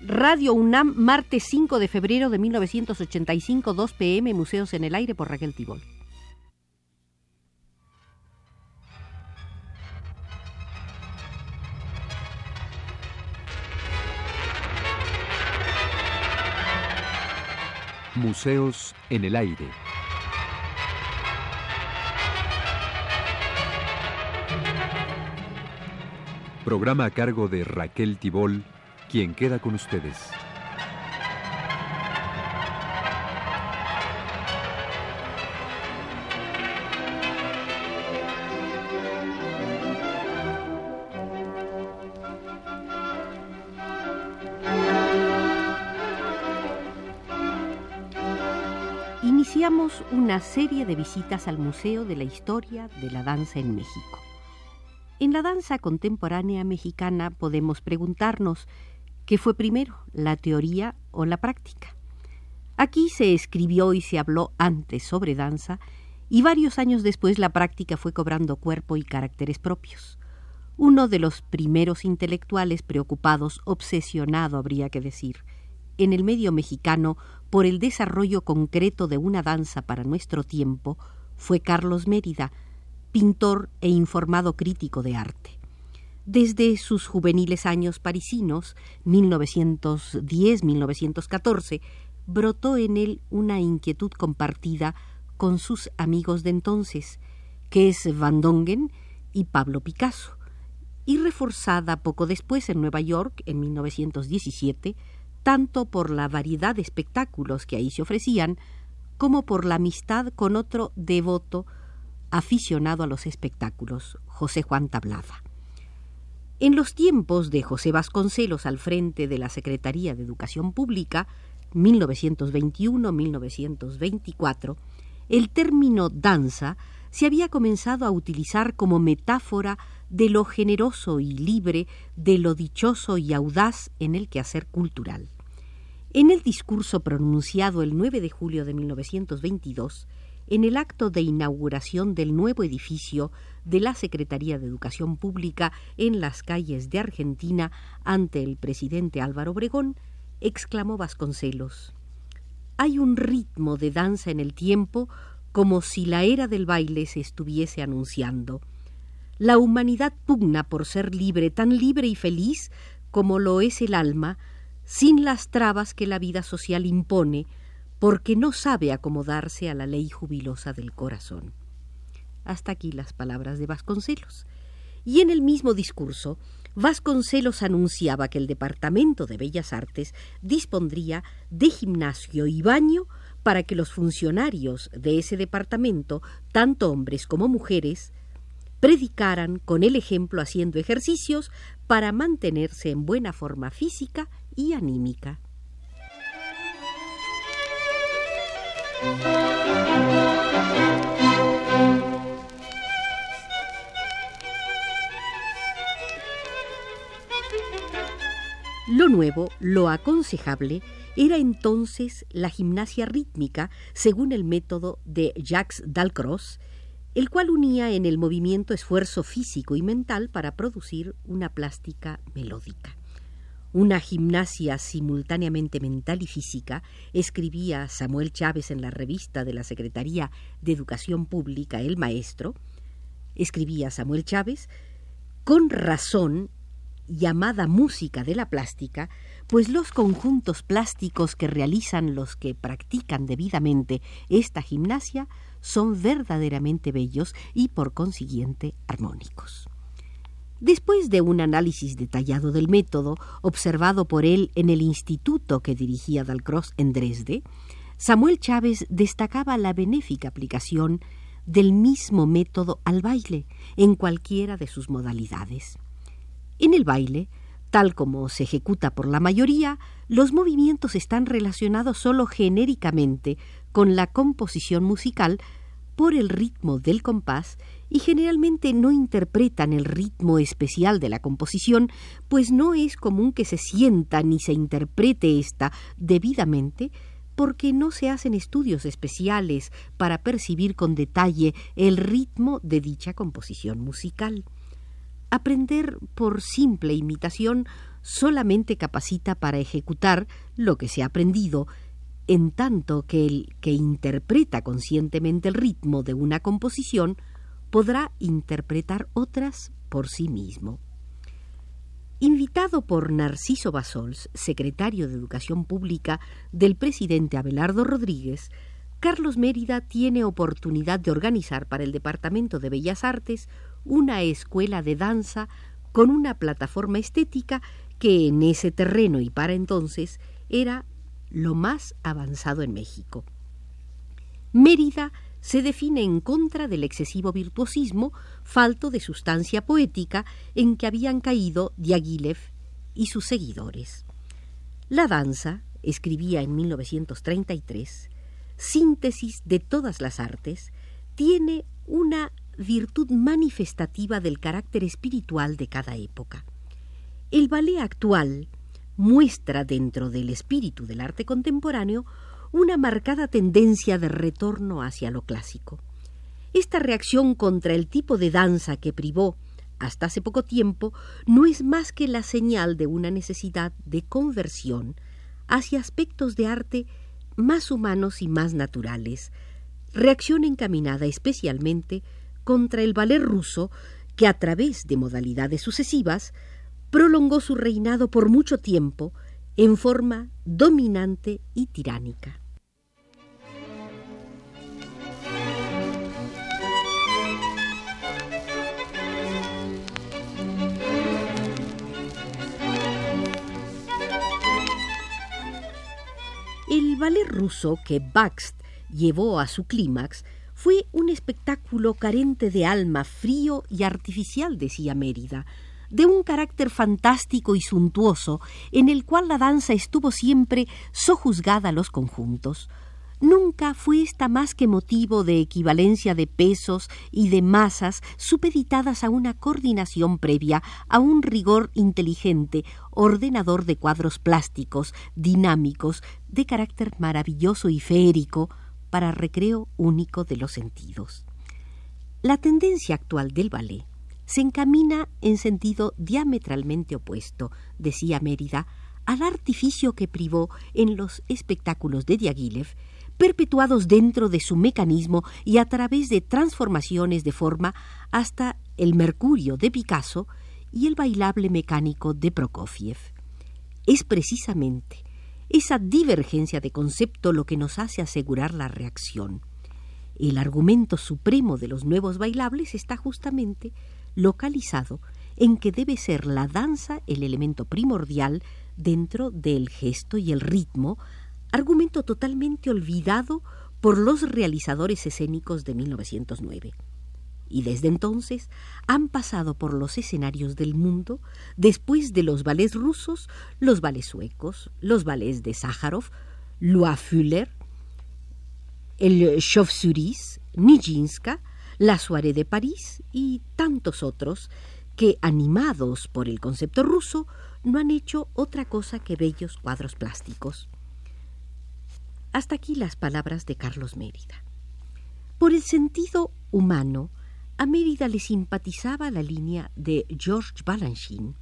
Radio UNAM, martes 5 de febrero de 1985, 2 pm, Museos en el Aire por Raquel Tibol. Museos en el Aire. Programa a cargo de Raquel Tibol, quien queda con ustedes. Iniciamos una serie de visitas al Museo de la Historia de la Danza en México. En la danza contemporánea mexicana podemos preguntarnos qué fue primero, la teoría o la práctica. Aquí se escribió y se habló antes sobre danza y varios años después la práctica fue cobrando cuerpo y caracteres propios. Uno de los primeros intelectuales preocupados, obsesionado habría que decir, en el medio mexicano por el desarrollo concreto de una danza para nuestro tiempo fue Carlos Mérida, pintor e informado crítico de arte. Desde sus juveniles años parisinos, 1910-1914, brotó en él una inquietud compartida con sus amigos de entonces, que es Van Dongen y Pablo Picasso, y reforzada poco después en Nueva York, en 1917, tanto por la variedad de espectáculos que ahí se ofrecían, como por la amistad con otro devoto aficionado a los espectáculos, José Juan Tablada. En los tiempos de José Vasconcelos al frente de la Secretaría de Educación Pública, 1921-1924, el término danza se había comenzado a utilizar como metáfora de lo generoso y libre, de lo dichoso y audaz en el quehacer cultural. En el discurso pronunciado el 9 de julio de 1922, en el acto de inauguración del nuevo edificio de la Secretaría de Educación Pública en las calles de Argentina ante el presidente Álvaro Obregón, exclamó Vasconcelos Hay un ritmo de danza en el tiempo como si la era del baile se estuviese anunciando. La humanidad pugna por ser libre, tan libre y feliz como lo es el alma, sin las trabas que la vida social impone, porque no sabe acomodarse a la ley jubilosa del corazón. Hasta aquí las palabras de Vasconcelos. Y en el mismo discurso, Vasconcelos anunciaba que el Departamento de Bellas Artes dispondría de gimnasio y baño para que los funcionarios de ese departamento, tanto hombres como mujeres, predicaran con el ejemplo haciendo ejercicios para mantenerse en buena forma física y anímica. Lo nuevo, lo aconsejable, era entonces la gimnasia rítmica según el método de Jacques Dalcroze, el cual unía en el movimiento esfuerzo físico y mental para producir una plástica melódica. Una gimnasia simultáneamente mental y física, escribía Samuel Chávez en la revista de la Secretaría de Educación Pública El Maestro, escribía Samuel Chávez, con razón llamada música de la plástica, pues los conjuntos plásticos que realizan los que practican debidamente esta gimnasia son verdaderamente bellos y por consiguiente armónicos. Después de un análisis detallado del método, observado por él en el instituto que dirigía Dalcross en Dresde, Samuel Chávez destacaba la benéfica aplicación del mismo método al baile, en cualquiera de sus modalidades. En el baile, tal como se ejecuta por la mayoría, los movimientos están relacionados solo genéricamente con la composición musical por el ritmo del compás y generalmente no interpretan el ritmo especial de la composición, pues no es común que se sienta ni se interprete ésta debidamente, porque no se hacen estudios especiales para percibir con detalle el ritmo de dicha composición musical. Aprender por simple imitación solamente capacita para ejecutar lo que se ha aprendido, en tanto que el que interpreta conscientemente el ritmo de una composición podrá interpretar otras por sí mismo. Invitado por Narciso Basols, secretario de Educación Pública del presidente Abelardo Rodríguez, Carlos Mérida tiene oportunidad de organizar para el Departamento de Bellas Artes una escuela de danza con una plataforma estética que en ese terreno y para entonces era lo más avanzado en México. Mérida se define en contra del excesivo virtuosismo, falto de sustancia poética en que habían caído Diaghilev y sus seguidores. La danza, escribía en 1933, síntesis de todas las artes, tiene una virtud manifestativa del carácter espiritual de cada época. El ballet actual muestra dentro del espíritu del arte contemporáneo una marcada tendencia de retorno hacia lo clásico. Esta reacción contra el tipo de danza que privó hasta hace poco tiempo no es más que la señal de una necesidad de conversión hacia aspectos de arte más humanos y más naturales, reacción encaminada especialmente contra el ballet ruso que a través de modalidades sucesivas prolongó su reinado por mucho tiempo en forma dominante y tiránica. El ballet ruso que Bakst llevó a su clímax fue un espectáculo carente de alma, frío y artificial, decía Mérida, de un carácter fantástico y suntuoso, en el cual la danza estuvo siempre sojuzgada a los conjuntos. Nunca fue esta más que motivo de equivalencia de pesos y de masas supeditadas a una coordinación previa, a un rigor inteligente, ordenador de cuadros plásticos, dinámicos, de carácter maravilloso y feérico, para recreo único de los sentidos. La tendencia actual del ballet se encamina en sentido diametralmente opuesto, decía Mérida, al artificio que privó en los espectáculos de Diaghilev, perpetuados dentro de su mecanismo y a través de transformaciones de forma hasta el Mercurio de Picasso y el bailable mecánico de Prokofiev. Es precisamente esa divergencia de concepto lo que nos hace asegurar la reacción. El argumento supremo de los nuevos bailables está justamente localizado en que debe ser la danza el elemento primordial dentro del gesto y el ritmo, argumento totalmente olvidado por los realizadores escénicos de 1909. Y desde entonces han pasado por los escenarios del mundo, después de los ballets rusos, los ballets suecos, los ballets de Sájarov, Loa Fuller, el Chauve-Suris, Nijinska, la Soirée de París y tantos otros que, animados por el concepto ruso, no han hecho otra cosa que bellos cuadros plásticos. Hasta aquí las palabras de Carlos Mérida. Por el sentido humano, a Mérida le simpatizaba la línea de George Balanchine,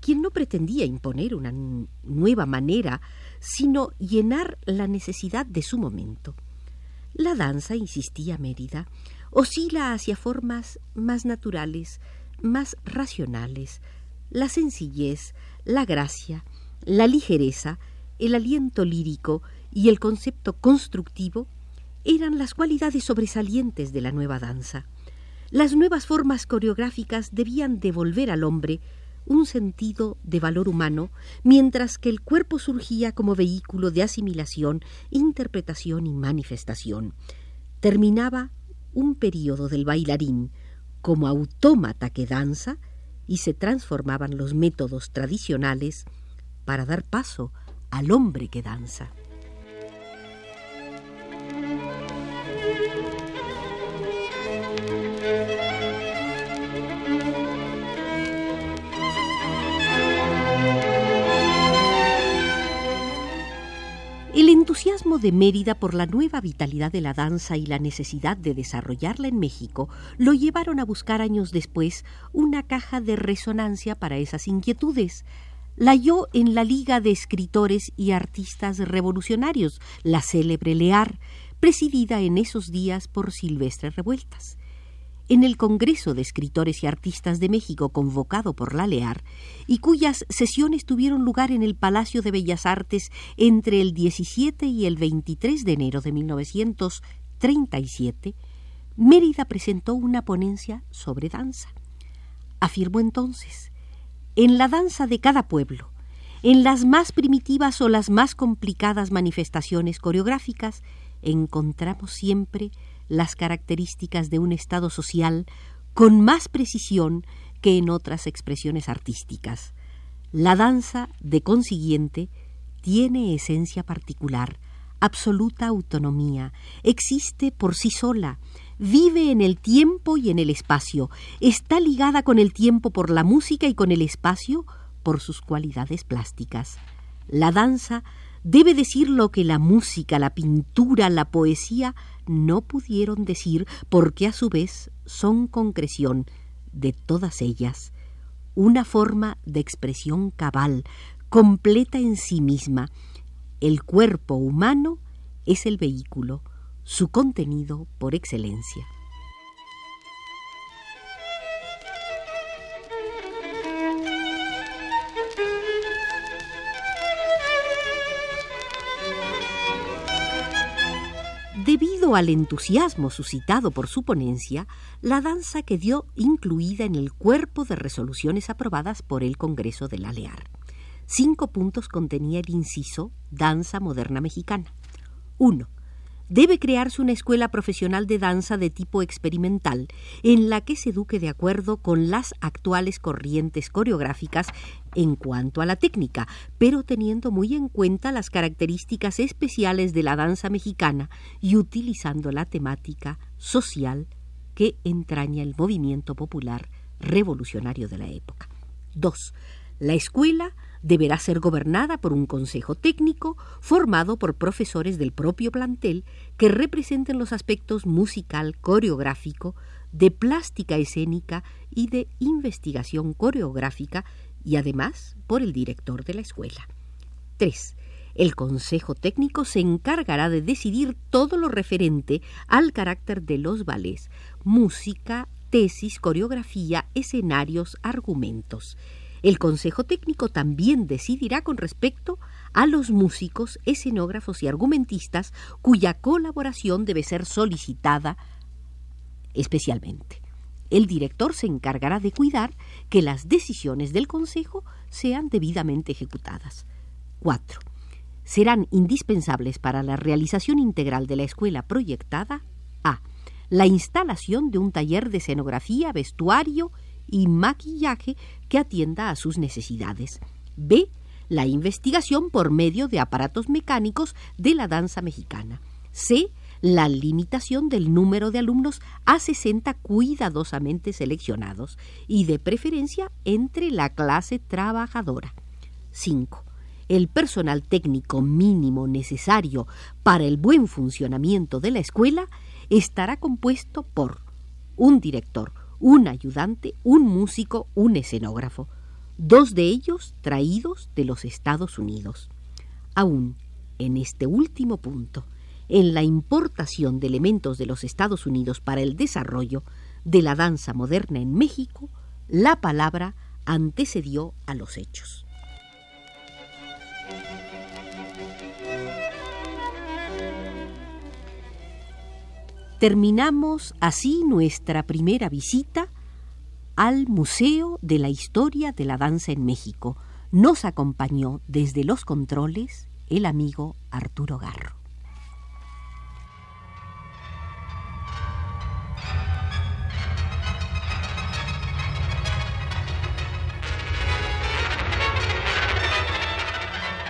quien no pretendía imponer una nueva manera, sino llenar la necesidad de su momento. La danza, insistía Mérida, oscila hacia formas más naturales, más racionales, la sencillez, la gracia, la ligereza, el aliento lírico y el concepto constructivo eran las cualidades sobresalientes de la nueva danza. Las nuevas formas coreográficas debían devolver al hombre un sentido de valor humano, mientras que el cuerpo surgía como vehículo de asimilación, interpretación y manifestación. Terminaba un periodo del bailarín como autómata que danza y se transformaban los métodos tradicionales para dar paso al hombre que danza. Entusiasmo de Mérida por la nueva vitalidad de la danza y la necesidad de desarrollarla en México lo llevaron a buscar años después una caja de resonancia para esas inquietudes, la halló en la Liga de Escritores y Artistas Revolucionarios, la célebre LEAR, presidida en esos días por Silvestre Revueltas. En el Congreso de Escritores y Artistas de México convocado por la LEAR, y cuyas sesiones tuvieron lugar en el Palacio de Bellas Artes entre el 17 y el 23 de enero de 1937, Mérida presentó una ponencia sobre danza. Afirmó entonces en la danza de cada pueblo, en las más primitivas o las más complicadas manifestaciones coreográficas, encontramos siempre las características de un estado social con más precisión que en otras expresiones artísticas. La danza, de consiguiente, tiene esencia particular, absoluta autonomía, existe por sí sola, vive en el tiempo y en el espacio, está ligada con el tiempo por la música y con el espacio por sus cualidades plásticas. La danza debe decir lo que la música, la pintura, la poesía no pudieron decir porque a su vez son concreción de todas ellas, una forma de expresión cabal, completa en sí misma. El cuerpo humano es el vehículo, su contenido por excelencia. Al entusiasmo suscitado por su ponencia, la danza quedó incluida en el cuerpo de resoluciones aprobadas por el Congreso de la LEAR. Cinco puntos contenía el inciso Danza Moderna Mexicana. 1 debe crearse una escuela profesional de danza de tipo experimental, en la que se eduque de acuerdo con las actuales corrientes coreográficas en cuanto a la técnica, pero teniendo muy en cuenta las características especiales de la danza mexicana y utilizando la temática social que entraña el movimiento popular revolucionario de la época. 2. La escuela deberá ser gobernada por un consejo técnico formado por profesores del propio plantel que representen los aspectos musical, coreográfico, de plástica escénica y de investigación coreográfica y además por el director de la escuela. 3. El Consejo Técnico se encargará de decidir todo lo referente al carácter de los ballets, música, tesis, coreografía, escenarios, argumentos. El Consejo Técnico también decidirá con respecto a los músicos, escenógrafos y argumentistas cuya colaboración debe ser solicitada especialmente. El director se encargará de cuidar que las decisiones del Consejo sean debidamente ejecutadas. 4. Serán indispensables para la realización integral de la escuela proyectada a. La instalación de un taller de escenografía, vestuario y maquillaje que atienda a sus necesidades. B. La investigación por medio de aparatos mecánicos de la danza mexicana. C. La limitación del número de alumnos a 60 cuidadosamente seleccionados y de preferencia entre la clase trabajadora. 5. El personal técnico mínimo necesario para el buen funcionamiento de la escuela estará compuesto por un director, un ayudante, un músico, un escenógrafo, dos de ellos traídos de los Estados Unidos. Aún en este último punto, en la importación de elementos de los Estados Unidos para el desarrollo de la danza moderna en México, la palabra antecedió a los hechos. Terminamos así nuestra primera visita al Museo de la Historia de la Danza en México. Nos acompañó desde los controles el amigo Arturo Garro.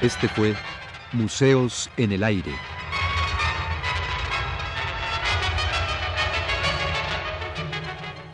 Este fue Museos en el Aire.